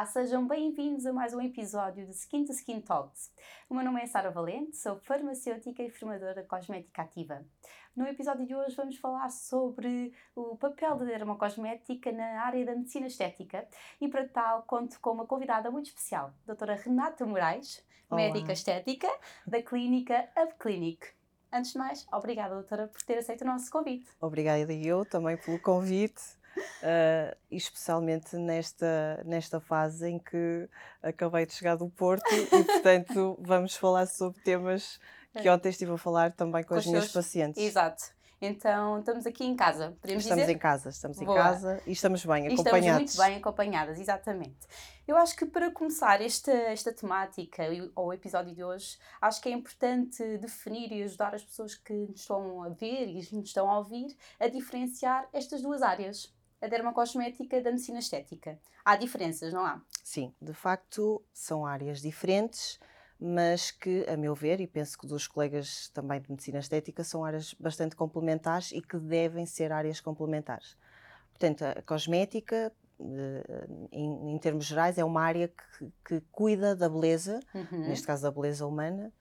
Olá, sejam bem-vindos a mais um episódio de Skin to Skin Talks. O meu nome é Sara Valente, sou farmacêutica e formadora cosmética ativa. No episódio de hoje vamos falar sobre o papel da dermocosmética na área da medicina estética e para tal conto com uma convidada muito especial, a doutora Renata Moraes, Olá. médica estética da clínica UpClinic. Antes de mais, obrigada, doutora, por ter aceito o nosso convite. Obrigada eu também pelo convite uh, especialmente nesta, nesta fase em que acabei de chegar do Porto e, portanto, vamos falar sobre temas que é. ontem estive a falar também com, com as minhas seus... pacientes. Exato. Então, estamos aqui em casa, podemos estamos dizer? em casa, estamos Boa. em casa e estamos bem e acompanhados. Estamos muito bem acompanhadas, exatamente. Eu acho que para começar esta, esta temática, ou o episódio de hoje, acho que é importante definir e ajudar as pessoas que nos estão a ver e nos estão a ouvir a diferenciar estas duas áreas a dermocosmética da medicina estética. Há diferenças, não há? Sim, de facto são áreas diferentes, mas que, a meu ver, e penso que dos colegas também de medicina estética, são áreas bastante complementares e que devem ser áreas complementares. Portanto, a cosmética, eh, em, em termos gerais, é uma área que, que cuida da beleza, uhum. neste caso da beleza humana,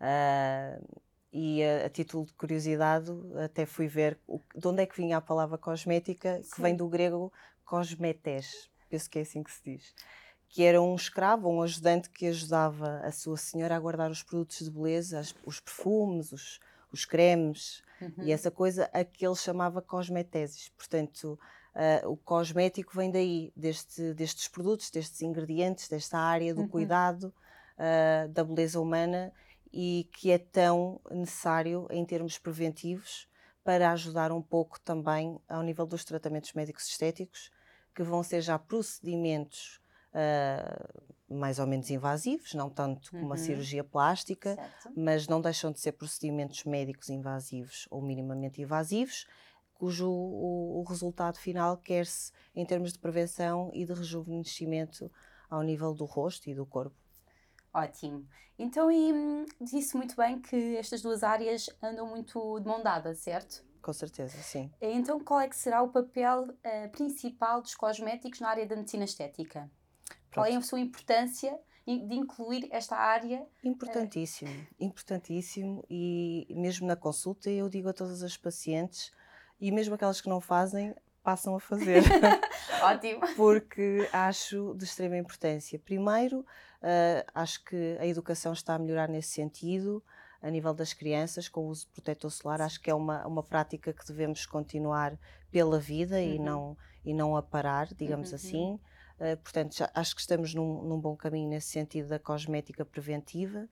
uh, e a, a, título de curiosidade até fui ver o, de onde é que vinha a palavra cosmética, Sim. que vem do grego cosmetes, penso que é assim que se diz, que era um escravo, um ajudante que ajudava a sua senhora a guardar os produtos de beleza, as, os perfumes, os, os cremes uhum. e essa coisa a que ele chamava cosmeteses. Portanto, uh, o cosmético vem daí, deste, destes produtos, destes ingredientes, desta área do uhum. cuidado uh, da beleza humana e que é tão necessário em termos preventivos para ajudar um pouco também ao nível dos tratamentos médicos estéticos, que vão ser já procedimentos uh, mais ou menos invasivos, não tanto como uhum. a cirurgia plástica, certo. mas não deixam de ser procedimentos médicos invasivos ou minimamente invasivos, cujo o, o resultado final quer-se em termos de prevenção e de rejuvenescimento ao nível do rosto e do corpo. Ótimo. Então, e hum, disse muito bem que estas duas áreas andam muito de mão dada, certo? Com certeza, sim. Então, qual é que será o papel uh, principal dos cosméticos na área da medicina estética? Pronto. Qual é a sua importância de incluir esta área? Eh, importantíssimo, uh... importantíssimo. E mesmo na consulta, eu digo a todas as pacientes, e mesmo aquelas que não fazem, passam a fazer. Ótimo. Porque acho de extrema importância. Primeiro, uh, acho que a educação está a melhorar nesse sentido, a nível das crianças, com o uso de protetor solar. Acho que é uma, uma prática que devemos continuar pela vida uhum. e, não, e não a parar, digamos uhum. assim. Uh, portanto, já, acho que estamos num, num, bom caminho nesse sentido da cosmética preventiva.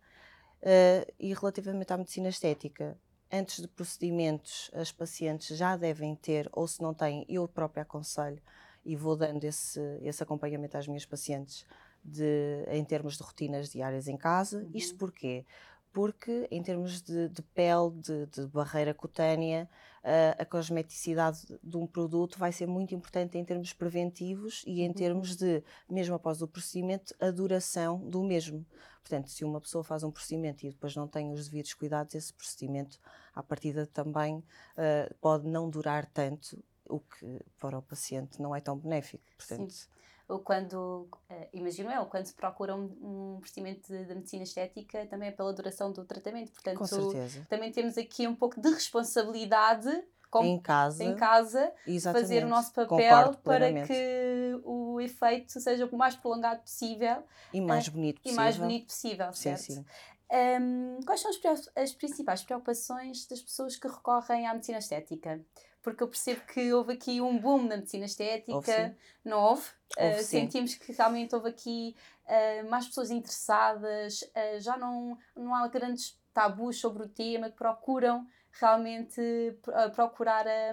Uh, e relativamente à medicina estética, antes de procedimentos, as pacientes já devem ter, ou se não têm, eu própria aconselho e vou dando esse, esse acompanhamento às minhas pacientes de, em termos de rotinas diárias em casa. Uhum. Isto porquê? Porque, em termos de, de pele, de, de, barreira cutânea, a, a cosmeticidade de um produto vai ser muito importante em termos preventivos e em uhum. termos de, mesmo após o procedimento, a duração do mesmo. Portanto, se uma pessoa faz um procedimento e depois não tem os devidos cuidados, esse procedimento, à partida, também uh, pode não durar tanto, o que para o paciente não é tão benéfico. Portanto, Sim. Ou quando, uh, imagino eu, quando se procura um, um procedimento de, de, medicina estética, também é pela duração do tratamento. Portanto, Com certeza. também temos aqui um pouco de responsabilidade com, em casa, em casa fazer o nosso papel para que o efeito seja o mais prolongado possível e mais uh, bonito possível. E mais bonito possível, certo? Sim, sim. Um, quais são as, as, principais preocupações das pessoas que recorrem à medicina estética? Porque eu percebo que houve aqui um boom na medicina estética, houve, não houve? houve uh, sentimos que realmente houve aqui uh, mais pessoas interessadas, uh, já não, não há grandes tabus sobre o tema, que procuram realmente procurar a,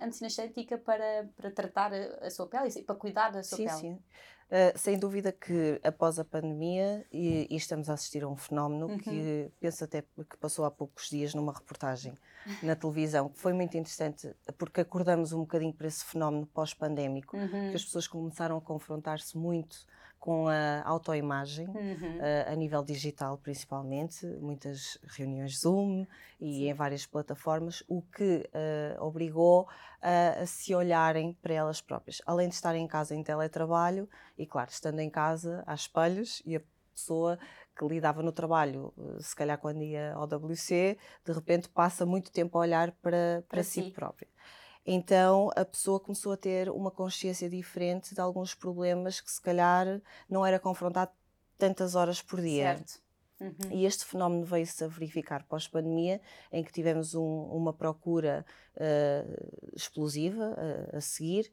a medicina estética para, para tratar a, a sua pele e para cuidar da sua sim, pele. Sim, uh, sem dúvida que após a pandemia, e, e, estamos a assistir a um fenómeno uhum. que penso até que passou há poucos dias numa reportagem na televisão, que foi muito interessante, porque acordamos um bocadinho para esse fenómeno pós-pandémico, uhum. que as pessoas começaram a confrontar-se muito com a autoimagem, uhum. uh, a nível digital principalmente, muitas reuniões Zoom e Sim. em várias plataformas, o que uh, obrigou a, a, se olharem para elas próprias. Além de estarem em casa em teletrabalho, e claro, estando em casa, há espelhos e a pessoa que lidava no trabalho, eh, se calhar quando ia ao WC, de repente passa muito tempo a olhar para, para, para si, si própria. Então a pessoa começou a ter uma consciência diferente de alguns problemas que se calhar não era confrontado tantas horas por dia. Certo. Uhum. E este fenómeno veio-se a verificar pós-pandemia, em que tivemos um, uma procura uh, explosiva uh, a seguir,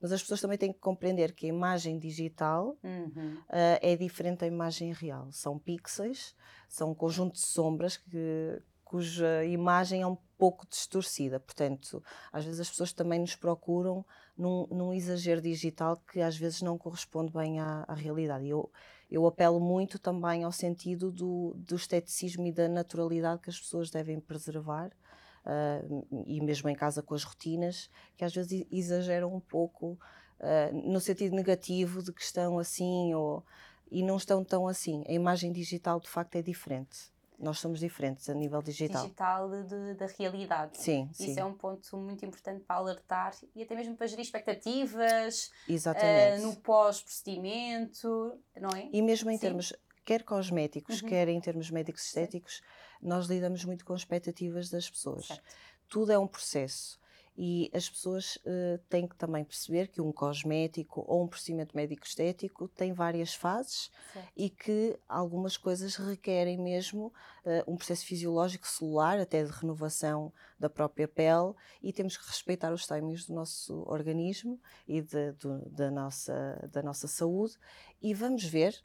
mas as pessoas também têm que compreender que a imagem digital uhum. uh, é diferente da imagem real. São pixels, são um conjunto de sombras que, cuja imagem é um pouco distorcida. Portanto, às vezes as pessoas também nos procuram num, num exagero digital que às vezes não corresponde bem à, à realidade. Eu, eu apelo muito também ao sentido do, do esteticismo e da naturalidade que as pessoas devem preservar uh, e mesmo em casa com as rotinas, que às vezes exageram um pouco uh, no sentido negativo de que estão assim ou, e não estão tão assim. A imagem digital de facto é diferente. Nós somos diferentes a nível digital. Digital de, da realidade. Sim, Isso sim. é um ponto muito importante para alertar e até mesmo para gerir expectativas. Exatamente. Uh, no pós-procedimento, não é? E mesmo em sim. termos quer cosméticos, uhum. quer em termos médicos estéticos, nós lidamos muito com expectativas das pessoas. Certo. Tudo é um processo. E as pessoas uh, têm que também perceber que um cosmético ou um procedimento médico estético tem várias fases certo. e que algumas coisas requerem mesmo uh, um processo fisiológico celular, até de renovação da própria pele, e temos que respeitar os timings do nosso organismo e de, do, da, nossa, da nossa saúde. E vamos ver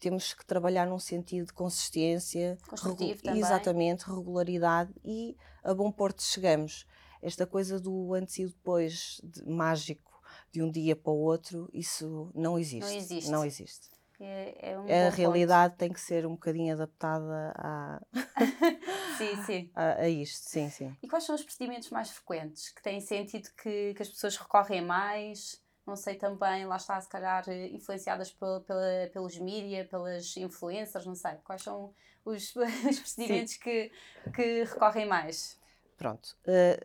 temos que trabalhar num sentido de consistência, regu exatamente, regularidade e a bom porto chegamos. Esta coisa do antes e depois de, mágico de um dia para o outro, isso não existe. Não existe. Não existe. É, é um a realidade ponto. tem que ser um bocadinho adaptada a, sim, sim. a, a, isto. Sim, sim. E quais são os procedimentos mais frequentes que têm sentido que, que as pessoas recorrem mais? não sei também, lá está, se calhar influenciadas pela, pela, pelos mídia, pelas influencers, não sei. Quais são os, os procedimentos que, que recorrem mais? Pronto. Uh,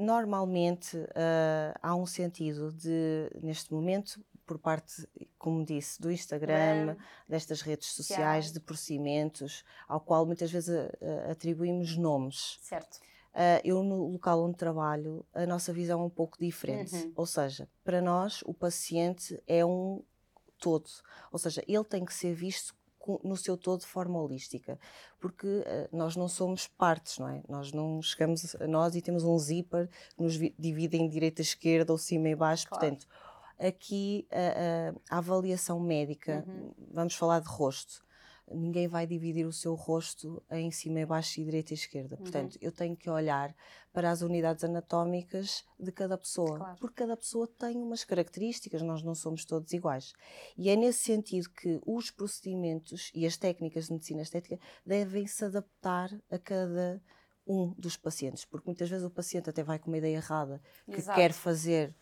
normalmente uh, há um sentido de, neste momento, por parte, como disse, do Instagram, destas redes sociais, de procedimentos, ao qual muitas vezes uh, atribuímos nomes. Certo. Uh, eu, no local onde trabalho, a nossa visão é um pouco diferente. Uhum. Ou seja, para nós, o paciente é um todo. Ou seja, ele tem que ser visto no seu todo de forma holística, porque uh, nós não somos partes, não é? Nós não chegamos a nós e temos um zíper que nos divide em direita, esquerda ou cima e baixo, claro. portanto, aqui uh, a avaliação médica, uhum. vamos falar de rosto, ninguém vai dividir o seu rosto em cima e baixo e direita e esquerda. Uhum. Portanto, eu tenho que olhar para as unidades anatómicas de cada pessoa, claro. porque cada pessoa tem umas características, nós não somos todos iguais. E é nesse sentido que os procedimentos e as técnicas de medicina estética devem se adaptar a cada um dos pacientes, porque muitas vezes o paciente até vai com uma ideia errada que Exato. quer fazer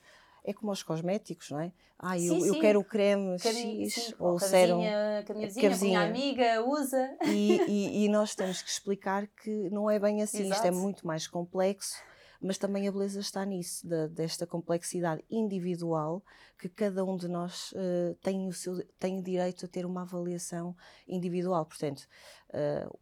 é como os cosméticos, não é? Ah, eu, sim, sim. eu quero o creme X sim, ou o sérum. Que a minha vizinha, a minha amiga usa. E, e, e, nós temos que explicar que não é bem assim, Exato. isto é muito mais complexo, mas também a beleza está nisso, da, desta complexidade individual que cada um de nós uh, tem, o seu, tem o direito a ter uma avaliação individual. Portanto, uh,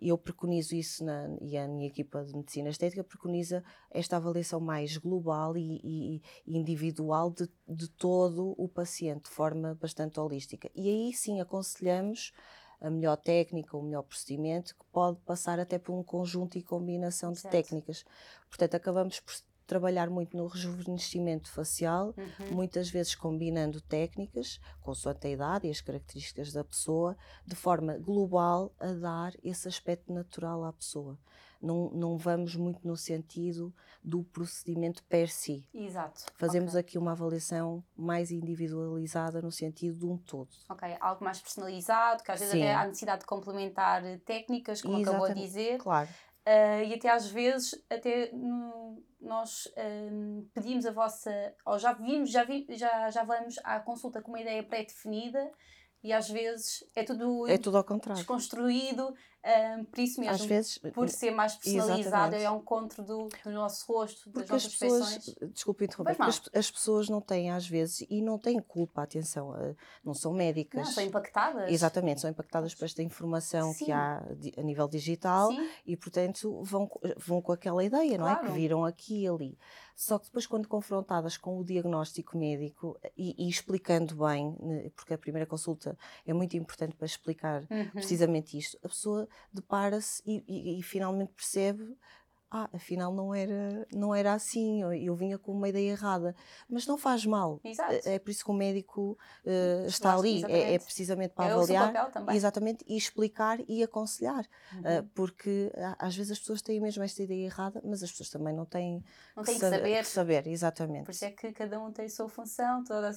eu preconizo isso na, e a minha equipa de medicina estética preconiza esta avaliação mais global e, e, e, individual de, de todo o paciente, de forma bastante holística. E aí sim aconselhamos a melhor técnica, o melhor procedimento, que pode passar até por um conjunto e combinação de certo. técnicas. Portanto, acabamos por trabalhar muito no rejuvenescimento facial, uhum. muitas vezes combinando técnicas, consoante a idade e as características da pessoa, de forma global a dar esse aspecto natural à pessoa. Não, não vamos muito no sentido do procedimento per si. Exato. Fazemos okay. aqui uma avaliação mais individualizada no sentido de um todo. Ok, algo mais personalizado, que às vezes Sim. até há necessidade de complementar técnicas, como Exatamente. acabou de dizer. Claro. Uh, e até às vezes até no, nós um, pedimos a vossa ou já vimos já, vi, já já vamos à consulta com uma ideia pré-definida e às vezes é tudo, é tudo ao contrário. desconstruído, um, por isso mesmo, às vezes, por ser mais personalizado, é ao encontro do, do nosso rosto, porque das as pessoas, feições. desculpe interromper, as, as, pessoas não têm às vezes, e não têm culpa, atenção, eh, não são médicas. Não, são impactadas. Exatamente, são impactadas por esta informação Sim. que há a nível digital Sim. e, portanto, vão, vão com aquela ideia, claro. não é? Que viram aqui e ali. Só que depois, quando confrontadas com o diagnóstico médico e, e, explicando bem, né, porque a primeira consulta é muito importante para explicar uhum. precisamente isto, a pessoa depara-se e, e, e finalmente percebe ah, afinal não era, não era assim, eu, vinha com uma ideia errada. Mas não faz mal. Exato. É, é por isso que o médico uh, está ali, é, é, precisamente para é avaliar. Exatamente, e explicar e aconselhar. Uhum. Uh, porque às vezes as pessoas têm mesmo esta ideia errada, mas as pessoas também não têm, não têm que, que saber. Que saber. Exatamente. Por isso é que cada um tem a sua função, toda,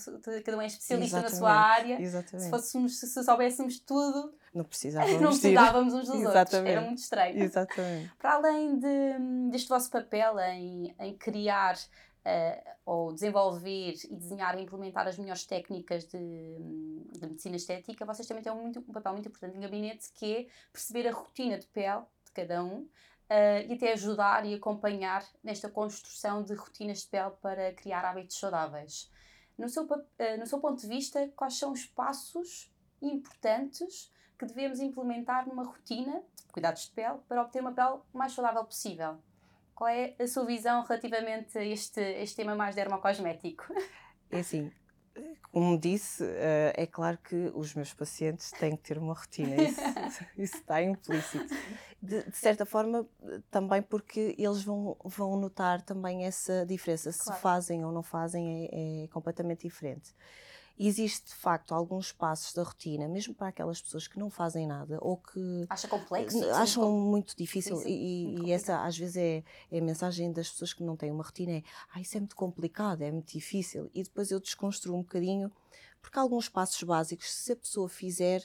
cada um é especialista exatamente. na sua área. Exatamente. Se, fôssemos, se soubéssemos tudo, não precisávamos, não precisávamos uns dos Exatamente. outros. Era muito estranho. Exatamente. Para além de, deste vosso papel em, em criar uh, ou desenvolver e desenhar e implementar as melhores técnicas de, de medicina estética, vocês também têm um, muito, um papel muito importante em gabinete que é perceber a rotina de pele de cada um. Uh, e até ajudar e acompanhar nesta construção de rotinas de pele para criar hábitos saudáveis. No seu, uh, no seu ponto de vista, quais são os passos importantes que devemos implementar numa rotina de cuidados de pele para obter uma pele mais saudável possível. Qual é a sua visão relativamente a este, este tema mais dermocosmético? É assim, como disse, eh, é claro que os meus pacientes têm que ter uma rotina, isso, isso está implícito. De, de, certa forma, também porque eles vão, vão notar também essa diferença. Se claro. fazem ou não fazem é, é completamente diferente existe de facto alguns passos da rotina, mesmo para aquelas pessoas que não fazem nada ou que Acha complexo, acham sim, muito difícil sim, sim, e, e essa às vezes é, é, a mensagem das pessoas que não têm uma rotina é ah, isso é muito complicado, é muito difícil e depois eu desconstruo um bocadinho porque alguns passos básicos, se a pessoa fizer,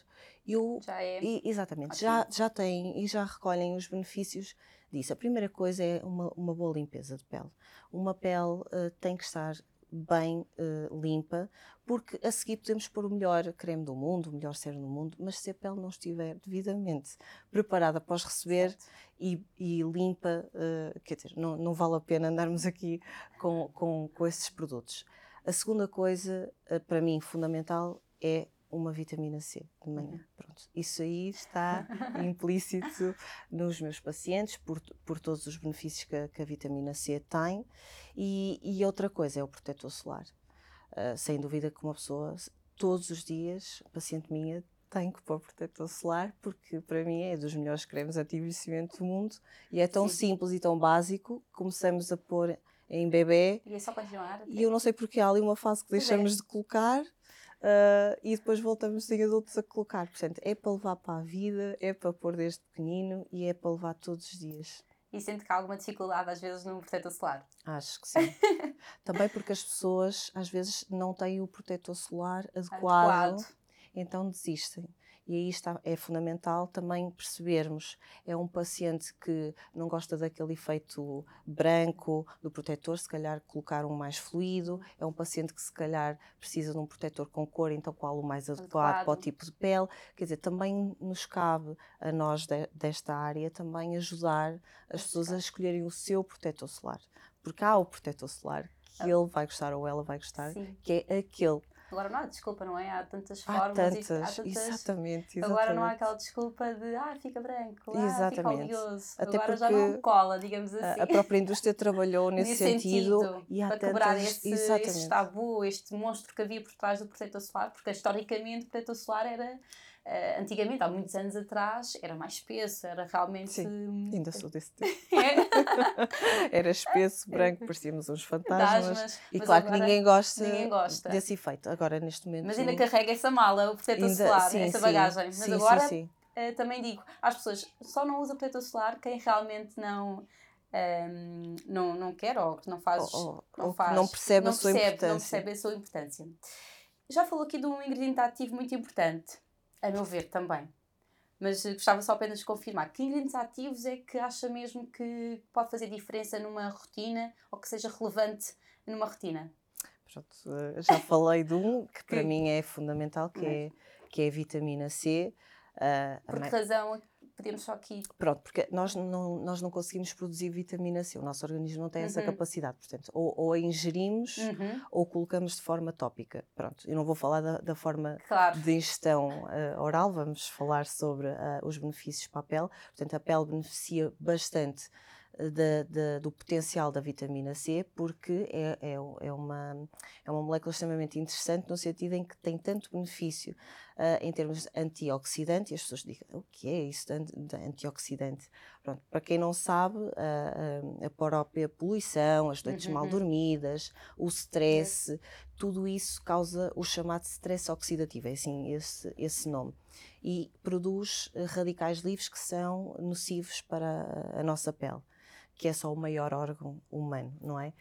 eu já é. E, exatamente, já, já tem e já recolhem os benefícios disso. A primeira coisa é uma, uma boa limpeza de pele. Uma pele uh, tem que estar bem uh, limpa, porque a seguir podemos pôr o melhor creme do mundo, o melhor cero do mundo, mas se a pele não estiver devidamente preparada após receber e, e, limpa, uh, quer dizer, não, não, vale a pena andarmos aqui com, com, com esses produtos. A segunda coisa, uh, para mim, fundamental é uma vitamina C de manhã. Uhum. Pronto, isso aí está implícito nos meus pacientes por, por todos os benefícios que, que a vitamina C tem. E, e, outra coisa é o protetor solar. Uh, sem dúvida que uma pessoa, todos os dias, paciente minha, tem que pôr protetor solar, porque para mim é dos melhores cremes anti-envelhecimento do mundo e é tão Sim. simples e tão básico. Começamos a pôr em bebê. E é só continuar. E eu não sei porque há ali uma fase que deixamos é. de colocar Uh, e depois voltamos em adultos a colocar. Portanto, é para levar para a vida, é para pôr desde pequenino e é para levar todos os dias. E sente que há alguma dificuldade às vezes no protetor solar? Acho que sim. Também porque as pessoas às vezes não têm o protetor solar adequado, adequado. então desistem. E aí está, é fundamental também percebermos. É um paciente que não gosta daquele efeito branco do protetor, se calhar colocar um mais fluido. É um paciente que se calhar precisa de um protetor com cor, então qual o mais adequado, adequado. para o tipo de pele. Quer dizer, também nos cabe a nós de, desta área também ajudar as pessoas a escolherem o seu protetor solar. Porque há o protetor solar que ah. ele vai gostar ou ela vai gostar, Sim. que é aquele Agora não há desculpa, não é? Há tantas formas. Há tantas, e, há tantas... Exatamente, exatamente, Agora não há aquela desculpa de ah, fica branco, ah, fica oleoso. Até Agora já não cola, digamos assim. A própria indústria trabalhou nesse, nesse sentido, sentido, e há para tantas... quebrar esse, esse tabu, este monstro que havia por trás do protetor solar, porque historicamente o protetor solar era Uh, antigamente, há muitos anos atrás, era mais espesso, era realmente. Sim, ainda sou desse tipo. era espesso, branco, parecíamos uns fantasmas. e claro que ninguém gosta, ninguém gosta, desse efeito. Agora, neste momento. Mas ainda carrega essa mala, o protetor ainda, solar, sim, essa bagagem. Mas sim, agora, sim, uh, também digo às pessoas: só não usa protetor solar quem realmente não. Um, ehm, não, não quer ou que não faz, ou, não, ou faz não percebe não a sua percebe, importância. Não percebe a sua importância. Já falou aqui de um ingrediente ativo muito importante, a meu ver também. Mas gostava só apenas de confirmar que ingredientes ativos é que acha mesmo que pode fazer diferença numa rotina ou que seja relevante numa rotina? Pronto, eh, já falei de um que para mim é fundamental, que é, que é a vitamina C. Uh, Por que razão podemos só aqui. Pronto, porque nós não, nós não conseguimos produzir vitamina C, o nosso organismo não tem uhum. essa capacidade. Portanto, ou, ou a ingerimos uhum. ou colocamos de forma tópica. Pronto, eu não vou falar da, da forma claro. de ingestão uh, oral, vamos falar sobre uh, os benefícios para a pele. Portanto, a pele beneficia bastante do potencial da vitamina C, porque é, é, é, uma, é uma molécula extremamente interessante no sentido em que tem tanto benefício uh, em termos antioxidante, e as pessoas dizem, o que é isso de antioxidante? Pronto, para quem não sabe, uh, a própria poluição, as noites uhum. mal dormidas, o stress, tudo isso causa o chamado stress oxidativo, é assim esse, esse nome e produz radicais livres que são nocivos para a nossa pele que é só o maior órgão humano, não é?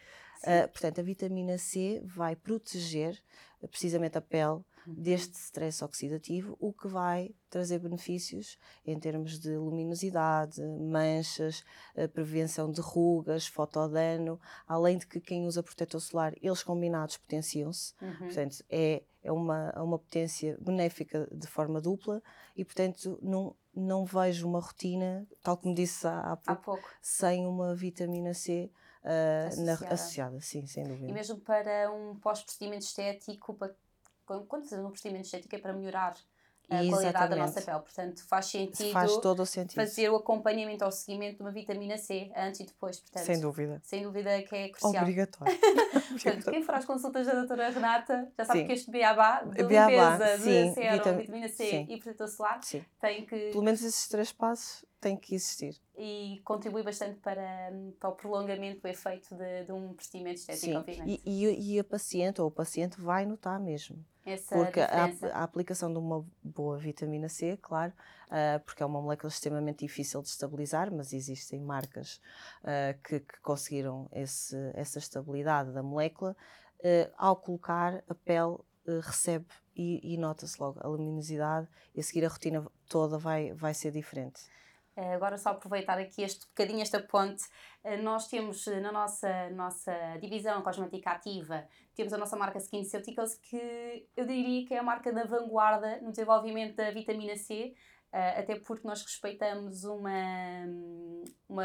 Uh, portanto, a vitamina C vai proteger uh, precisamente a pele uhum. deste stress oxidativo, o que vai trazer benefícios em termos de luminosidade, manchas, uh, prevenção de rugas, fotodano, além de que quem usa protetor solar, eles combinados potenciam-se. Uhum. Portanto, é, é uma, uma potência benéfica de forma dupla e, portanto, não, não vejo uma rotina, tal como disse há, há, pouco, há pouco, sem uma vitamina C uh, associada. Na, associada. sim, sem dúvida. E mesmo para um pós-procedimento estético, para, quando fazemos um procedimento estético é para melhorar a Exatamente. qualidade da nossa pele. Portanto, faz sentido, faz todo o sentido fazer o acompanhamento ao seguimento de uma vitamina C antes e depois. Portanto, sem dúvida. Sem dúvida que é crucial. Obrigatório. portanto, quem for às consultas da doutora Renata já sabe sim. que este beabá de limpeza, sim, de serum, vitamina C sim. e protetor solar tem que... Pelo menos esses três passos têm que existir. E contribui bastante para, para o prolongamento do efeito de, de um procedimento estético, Sim. obviamente. E, e, e a paciente ou o paciente vai notar mesmo. Essa porque a, a, aplicação de uma boa vitamina C, claro, uh, porque é uma molécula extremamente difícil de estabilizar, mas existem marcas uh, que, que, conseguiram esse, essa estabilidade da molécula. Uh, ao colocar, a pele recebe e, e nota-se logo a luminosidade e a seguir a rotina toda vai, vai ser diferente. Eh, agora só aproveitar aqui este bocadinho, esta ponte. Eh, nós temos eh, na nossa, nossa divisão cosmética ativa, temos a nossa marca SkinCeuticals, que eu diria que é a marca da vanguarda no desenvolvimento da vitamina C, até porque nós respeitamos uma, uma,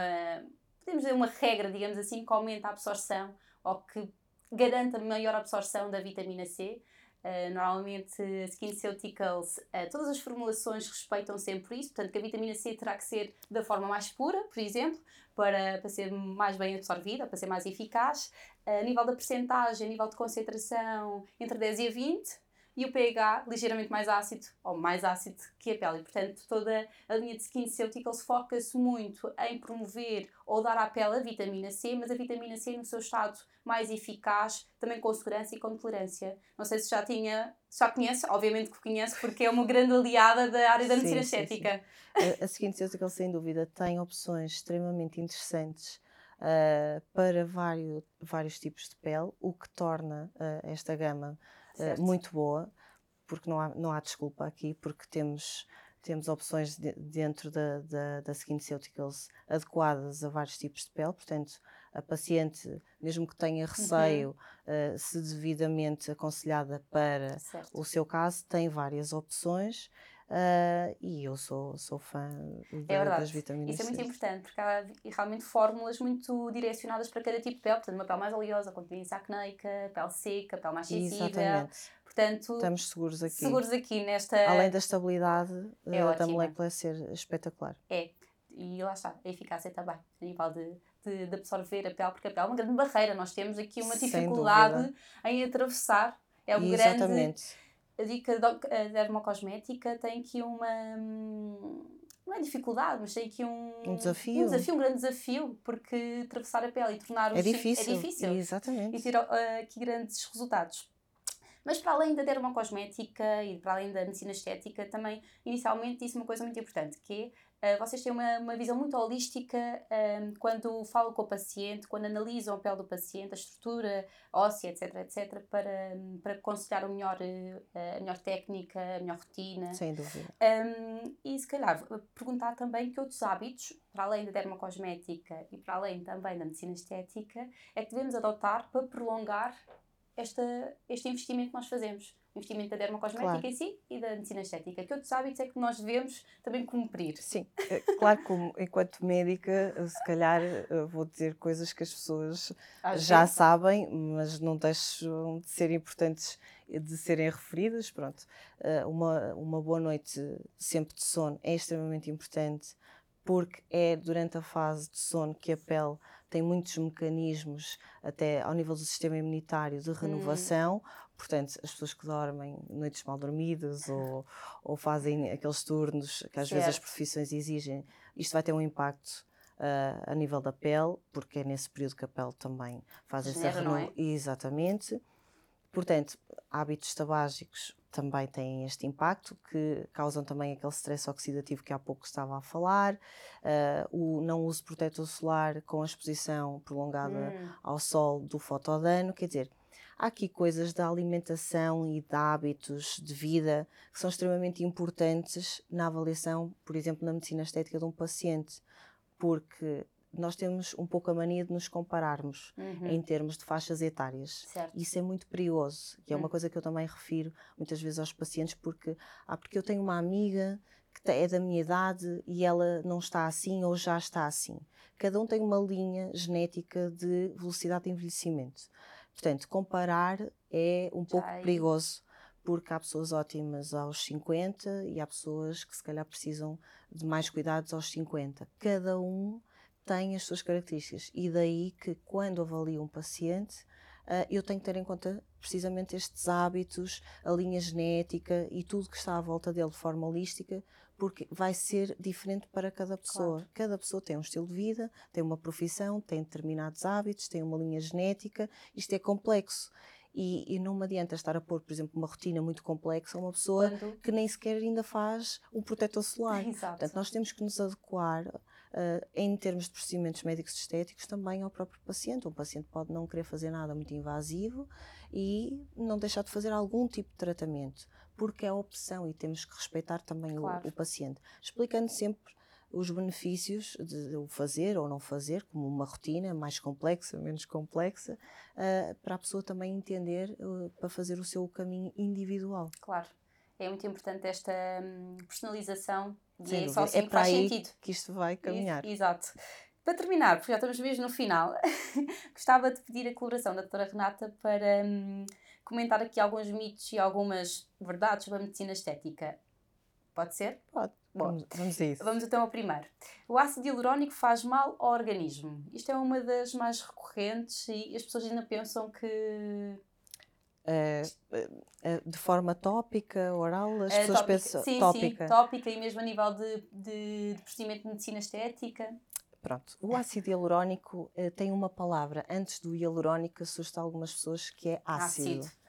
podemos dizer uma regra, digamos assim, que aumenta a absorção ou que garante a maior absorção da vitamina C. Uh, normalmente, SkinCeuticals, uh, todas as formulações respeitam sempre isso, portanto, que a vitamina C terá que ser da forma mais pura, por exemplo, para, para ser mais bem absorvida, para ser mais eficaz. Uh, a nível da percentagem, a nível de concentração, entre 10 e a 20, e o pH ligeiramente mais ácido, ou mais ácido que a pele. E, portanto, toda a linha de SkinCeuticals foca-se muito em promover ou dar à pele a vitamina C, mas a vitamina C no seu estado mais eficaz, também com segurança e com tolerância. Não sei se já tinha, já conhece, obviamente que conhece, porque é uma grande aliada da área da medicina estética. A, a SkinCeuticals, sem dúvida, tem opções extremamente interessantes Uh, para vários, vários tipos de pele, o que torna uh, esta gama uh, muito boa, porque não há, não há desculpa aqui, porque temos, temos opções de, dentro da, da, da SkinCeuticals adequadas a vários tipos de pele, portanto, a paciente, mesmo que tenha uhum. receio, uhum. uh, se devidamente aconselhada para certo. o seu caso, tem várias opções. Uh, e eu sou, sou fã de, é das vitaminas Isso é muito importante, porque há realmente fórmulas muito direcionadas para cada tipo de pele. Portanto, uma pele mais oleosa, com tendência acneica, pele seca, pele mais sensível. Exatamente. Portanto, estamos seguros aqui. Seguros aqui nesta. Além da estabilidade é uh, da molécula ser espetacular. É, e lá está, a eficácia também, a nível de, de, de, absorver a pele, porque a pele é uma grande barreira. Nós temos aqui uma dificuldade em atravessar. É um Exatamente. grande a dica dermocosmética tem aqui uma. Não é dificuldade, mas tem aqui um, um desafio. Um desafio, um grande desafio, porque atravessar a pele e tornar é difícil. É difícil. Exatamente. E ter uh, aqui grandes resultados. Mas para além da dermocosmética e para além da medicina estética, também inicialmente disse uma coisa muito importante, que é vocês têm uma, uma visão muito holística um, ehm, quando falam com o paciente, quando analisam a pele do paciente, a estrutura óssea, etc, etc, para, para aconselhar o melhor, uh, a melhor técnica, a melhor rotina. Sem dúvida. Um, ehm, e se calhar perguntar também que outros hábitos, para além da dermocosmética e para além também da medicina estética, é que devemos adotar para prolongar esta, este investimento que nós fazemos. O investimento da dermocosmética claro. em si e da medicina estética. Que outros hábitos é que nós devemos também cumprir? Sim, eh, claro, como enquanto médica, se calhar vou dizer coisas que as pessoas Às já vezes. sabem, mas não deixam de ser importantes de serem referidas. Pronto, eh, uma, uma boa noite sempre de sono é extremamente importante porque é durante a fase de sono que a pele tem muitos mecanismos, até ao nível do sistema imunitário, de renovação. Hum. Portanto, as pessoas que dormem noites mal dormidas ou, ou fazem aqueles turnos que às certo. vezes as profissões exigem, isto vai ter um impacto uh, a nível da pele, porque é nesse período que a pele também faz essa renovação. É? Exatamente. Portanto, hábitos tabágicos também têm este impacto, que causam também aquele stress oxidativo que há pouco estava a falar, uh, o não uso protetor solar com a exposição prolongada hum. ao sol do fotodano, quer dizer, há aqui coisas da alimentação e de hábitos de vida que são extremamente importantes na avaliação, por exemplo, na medicina estética de um paciente, porque nós temos um pouco a mania de nos compararmos uhum. em termos de faixas etárias. Certo. Isso é muito perigoso, que é uma uhum. coisa que eu também refiro muitas vezes aos pacientes, porque, ah, porque eu tenho uma amiga que é da minha idade e ela não está assim ou já está assim. Cada um tem uma linha genética de velocidade de envelhecimento. Portanto, comparar é um pouco perigoso, porque há pessoas ótimas aos 50 e há pessoas que se calhar precisam de mais cuidados aos 50. Cada um tem as suas características. E daí que, quando avalio um paciente, uh, eu tenho que ter em conta precisamente estes hábitos, a linha genética e tudo que está à volta dele de forma holística, porque vai ser diferente para cada pessoa. Claro. Cada pessoa tem um estilo de vida, tem uma profissão, tem determinados hábitos, tem uma linha genética. Isto é complexo. E, e, não me adianta estar a pôr, por exemplo, uma rotina muito complexa a uma pessoa Quando... que nem sequer ainda faz um protetor solar. Exato. Portanto, nós temos que nos adequar uh, em termos de procedimentos médicos estéticos também ao próprio paciente. Um paciente pode não querer fazer nada muito invasivo e não deixar de fazer algum tipo de tratamento, porque é a opção e temos que respeitar também claro. o, o paciente, explicando sempre os benefícios de o fazer ou não fazer, como uma rotina mais complexa, menos complexa, uh, para a pessoa também entender, uh, para fazer o seu caminho individual. Claro. É muito importante esta hum, personalização e é só assim é que faz sentido. que isto vai caminhar. Exato. Para terminar, porque já estamos mesmo no final, gostava de pedir a colaboração da doutora Renata para hum, comentar aqui alguns mitos e algumas verdades sobre a medicina estética. Pode ser? Pode. Bom, vamos, vamos a isso. Vamos então ao primeiro. O ácido hialurónico faz mal ao organismo. Isto é uma das mais recorrentes e as pessoas ainda pensam que de forma tópica, oral, as pessoas tópica. pensam sim, tópica. Sim, tópica e mesmo a nível de, de, de procedimento de medicina estética. Pronto, o ácido hialurónico uh, tem uma palavra antes do hialurónico assusta algumas pessoas que é ácido. ácido.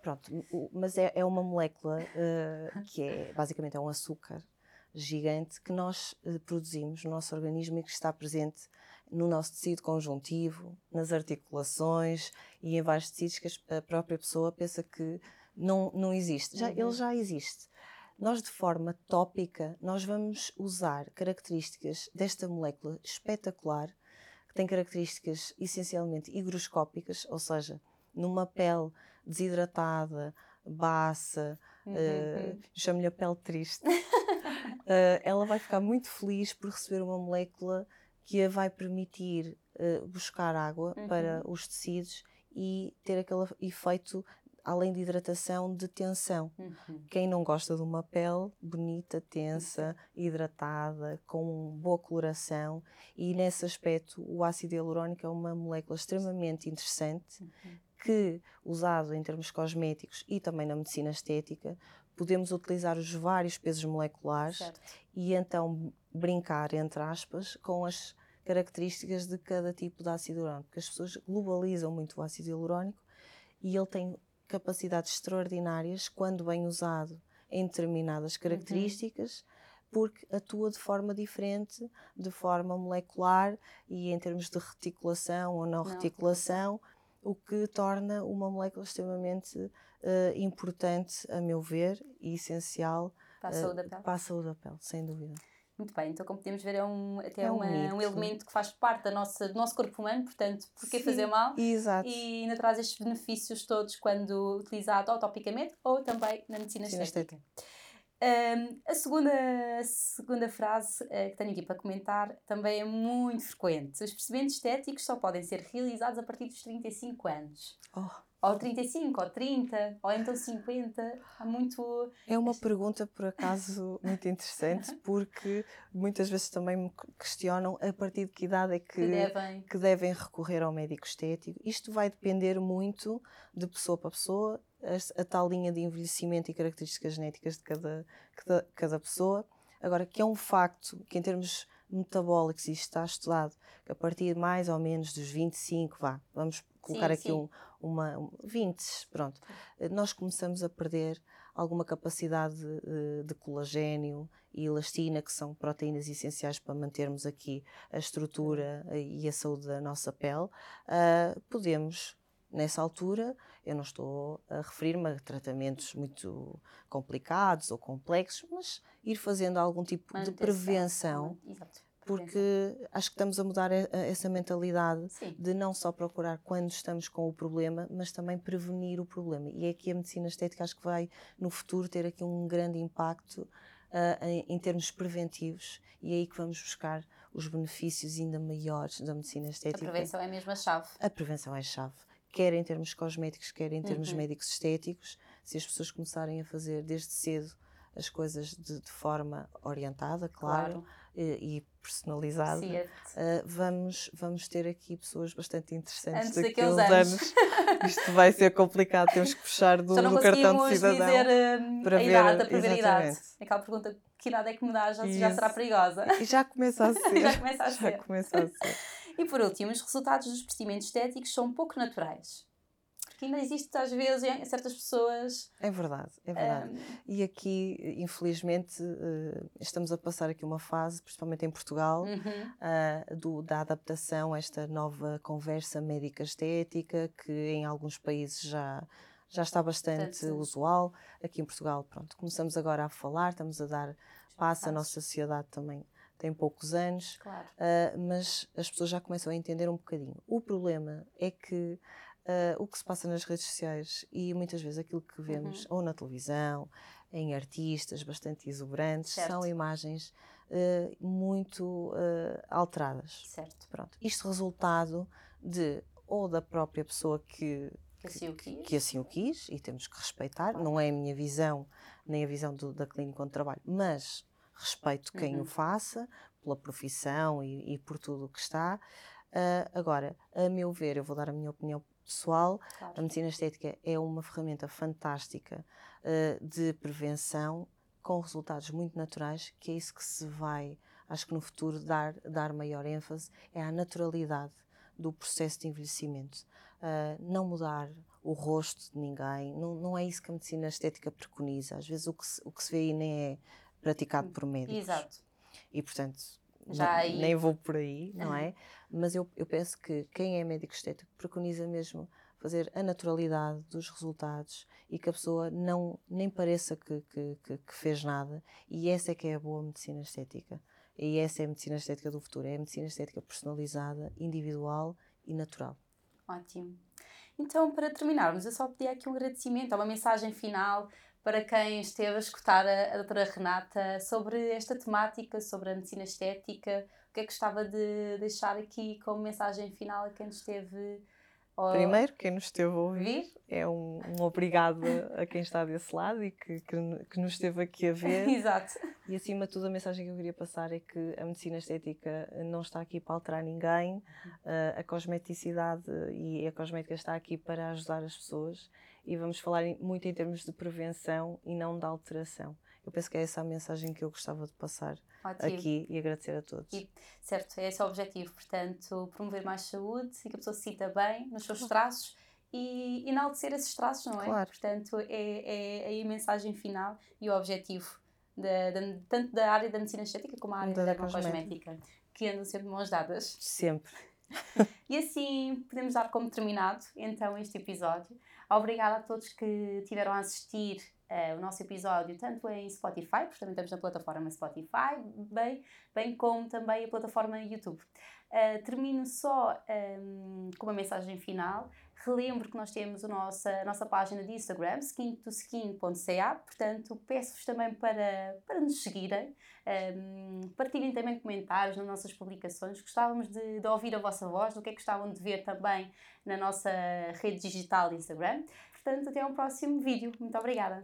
Pronto, mas é, é, uma molécula uh, que é basicamente é um açúcar gigante que nós produzimos no nosso organismo e que está presente no nosso tecido conjuntivo, nas articulações e em vários tecidos que a própria pessoa pensa que não, não existe. Já, uhum. Ele já existe. Nós, de forma tópica, nós vamos usar características desta molécula espetacular, que tem características essencialmente higroscópicas, ou seja, numa pele desidratada, baça, uhum. uh, chamo-lhe a pele triste, uh, ela vai ficar muito feliz por receber uma molécula que a vai permitir uh, buscar água uhum. para os tecidos e ter aquele efeito, além de hidratação, de tensão. Uhum. Quem não gosta de uma pele bonita, tensa, uhum. hidratada, com boa coloração, e nesse aspecto o ácido hialurónico é uma molécula extremamente interessante. Uhum. Que, usado em termos cosméticos e também na medicina estética, podemos utilizar os vários pesos moleculares certo. e então brincar, entre aspas, com as características de cada tipo de ácido hialurónico, porque as pessoas globalizam muito o ácido hialurónico e ele tem capacidades extraordinárias quando bem usado em determinadas uhum. características, uhum. porque atua de forma diferente, de forma molecular e em termos de reticulação ou não, não. reticulação, o que torna uma molécula extremamente uh, importante, a meu ver, e essencial para a saúde da pele. Para a saúde da pele, sem dúvida. Muito bem, então como podemos ver é um, até é um, uma, um elemento que faz parte da nossa, do nosso corpo humano, portanto, porquê Sim, fazer mal? Exato. E ainda traz estes benefícios todos quando utilizado ou topicamente ou também na medicina, estética. estética. Um, a, segunda, a segunda frase uh, que tenho aqui para comentar também é muito frequente. Os procedimentos estéticos só podem ser realizados a partir dos 35 anos. Oh. Ou 35, ou 30, ou então 50. Há muito. É uma pergunta, por acaso, muito interessante, porque muitas vezes também me questionam a partir de que idade é que, que, devem. que devem recorrer ao médico estético. Isto vai depender muito de pessoa para pessoa, a, a tal linha de envelhecimento e características genéticas de cada, cada, cada pessoa. Agora, que é um facto que, em termos metabólicos, isto está estudado, que a partir de mais ou menos dos 25, vá, vamos colocar sim, aqui sim. Um, uma, um, 20, pronto, nós começamos a perder alguma capacidade de, de colagênio e elastina, que são proteínas essenciais para mantermos aqui a estrutura e a saúde da nossa pele, uh, podemos nessa altura, eu não estou a referir-me a tratamentos muito complicados ou complexos, mas ir fazendo algum tipo de prevenção. Exato porque acho que estamos a mudar essa mentalidade Sim. de não só procurar quando estamos com o problema, mas também prevenir o problema. E é aqui a medicina estética acho que vai, no futuro, ter aqui um grande impacto uh, em, em, termos preventivos e é aí que vamos buscar os benefícios ainda maiores da medicina estética. A prevenção é mesmo a chave. A prevenção é a chave. Quer em termos cosméticos, quer em termos uhum. médicos estéticos, se as pessoas começarem a fazer desde cedo as coisas de, de forma orientada, claro, claro. E, e, personalizada, uh, vamos, vamos ter aqui pessoas bastante interessantes Antes uns anos. anos. Isto vai ser complicado, temos que puxar do, do cartão de cidadão. dizer uh, para a ver, idade, a idade. Aquela pergunta, que idade é que me dá, já, já será perigosa. E já começa a ser. já começa a ser. Já começa a ser. E por último, os resultados dos procedimentos estéticos são pouco naturais que ainda existe às vezes em certas pessoas. É verdade, é verdade. Um... E aqui, infelizmente, uh, estamos a passar aqui uma fase, principalmente em Portugal, uhum. uh, do, da adaptação a esta nova conversa médica estética, que em alguns países já já está bastante usual. Aqui em Portugal, pronto, começamos agora a falar, estamos a dar passo, a nossa sociedade também tem poucos anos, claro. uh, mas as pessoas já começam a entender um bocadinho. O problema é que uh, o que se passa nas redes sociais e muitas vezes aquilo que vemos uhum. ou na televisão, em artistas bastante exuberantes, certo. são imagens uh, muito uh, alteradas. Certo. Pronto. Isto resultado de ou da própria pessoa que que assim o quis, que assim o quis e temos que respeitar. Claro. Não é a minha visão, nem a visão do, da clínica onde trabalho, mas respeito quem uhum. o faça, pela profissão e, e, por tudo o que está. Uh, agora, a meu ver, eu vou dar a minha opinião pessoal, claro. a medicina estética é uma ferramenta fantástica uh, de prevenção com resultados muito naturais, que é isso que se vai, acho que no futuro, dar, dar maior ênfase, é a naturalidade do processo de envelhecimento. Uh, não mudar o rosto de ninguém, não, não é isso que a medicina estética preconiza. Às vezes o que se, o que se vê aí nem é praticado por médicos. Exato. E, portanto, já aí... nem vou por aí, não é? Mas eu, eu penso que quem é médico estético preconiza mesmo fazer a naturalidade dos resultados e que a pessoa não nem pareça que, que, que, que fez nada. E essa é que é a boa medicina estética. E essa é a medicina estética do futuro. É a medicina estética personalizada, individual e natural. Ótimo. Então, para terminarmos, eu só pedi aqui um agradecimento, uma mensagem final para quem esteve a escutar a, a doutora Renata sobre esta temática, sobre a medicina estética. O que é que gostava de deixar aqui como mensagem final a quem esteve Primeiro, quem nos esteve a ouvir, é um, um, obrigado a quem está desse lado e que, que, que, nos esteve aqui a ver. Exato. E acima de tudo, a mensagem que eu queria passar é que a medicina estética não está aqui para alterar ninguém, uh, a cosmeticidade e a cosmética está aqui para ajudar as pessoas e vamos falar muito em termos de prevenção e não de alteração. Eu penso que é essa a mensagem que eu gostava de passar Ótimo. aqui e agradecer a todos. E, certo, é esse o objetivo, portanto, promover mais saúde e que a pessoa se sinta bem nos seus traços e enaltecer esses traços, não é? Claro. Portanto, é, é, a mensagem final e o objetivo tanto da área da medicina estética como a área da, da cosmética, que andam sempre de mãos dadas. Sempre. e assim podemos dar como terminado então este episódio. Obrigada a todos que tiveram a assistir uh, o nosso episódio tanto em Spotify, porque também estamos na plataforma Spotify, bem, bem como também a plataforma YouTube. Uh, termino só um, com uma mensagem final. Relembro que nós temos a nossa, a nossa página de Instagram, skin2skin.ca, portanto, peço-vos também para, para nos seguirem, um, partilhem também comentários nas nossas publicações. Gostávamos de, de, ouvir a vossa voz, do que é que gostavam de ver também na nossa rede digital Instagram. Portanto, até ao próximo vídeo. Muito obrigada!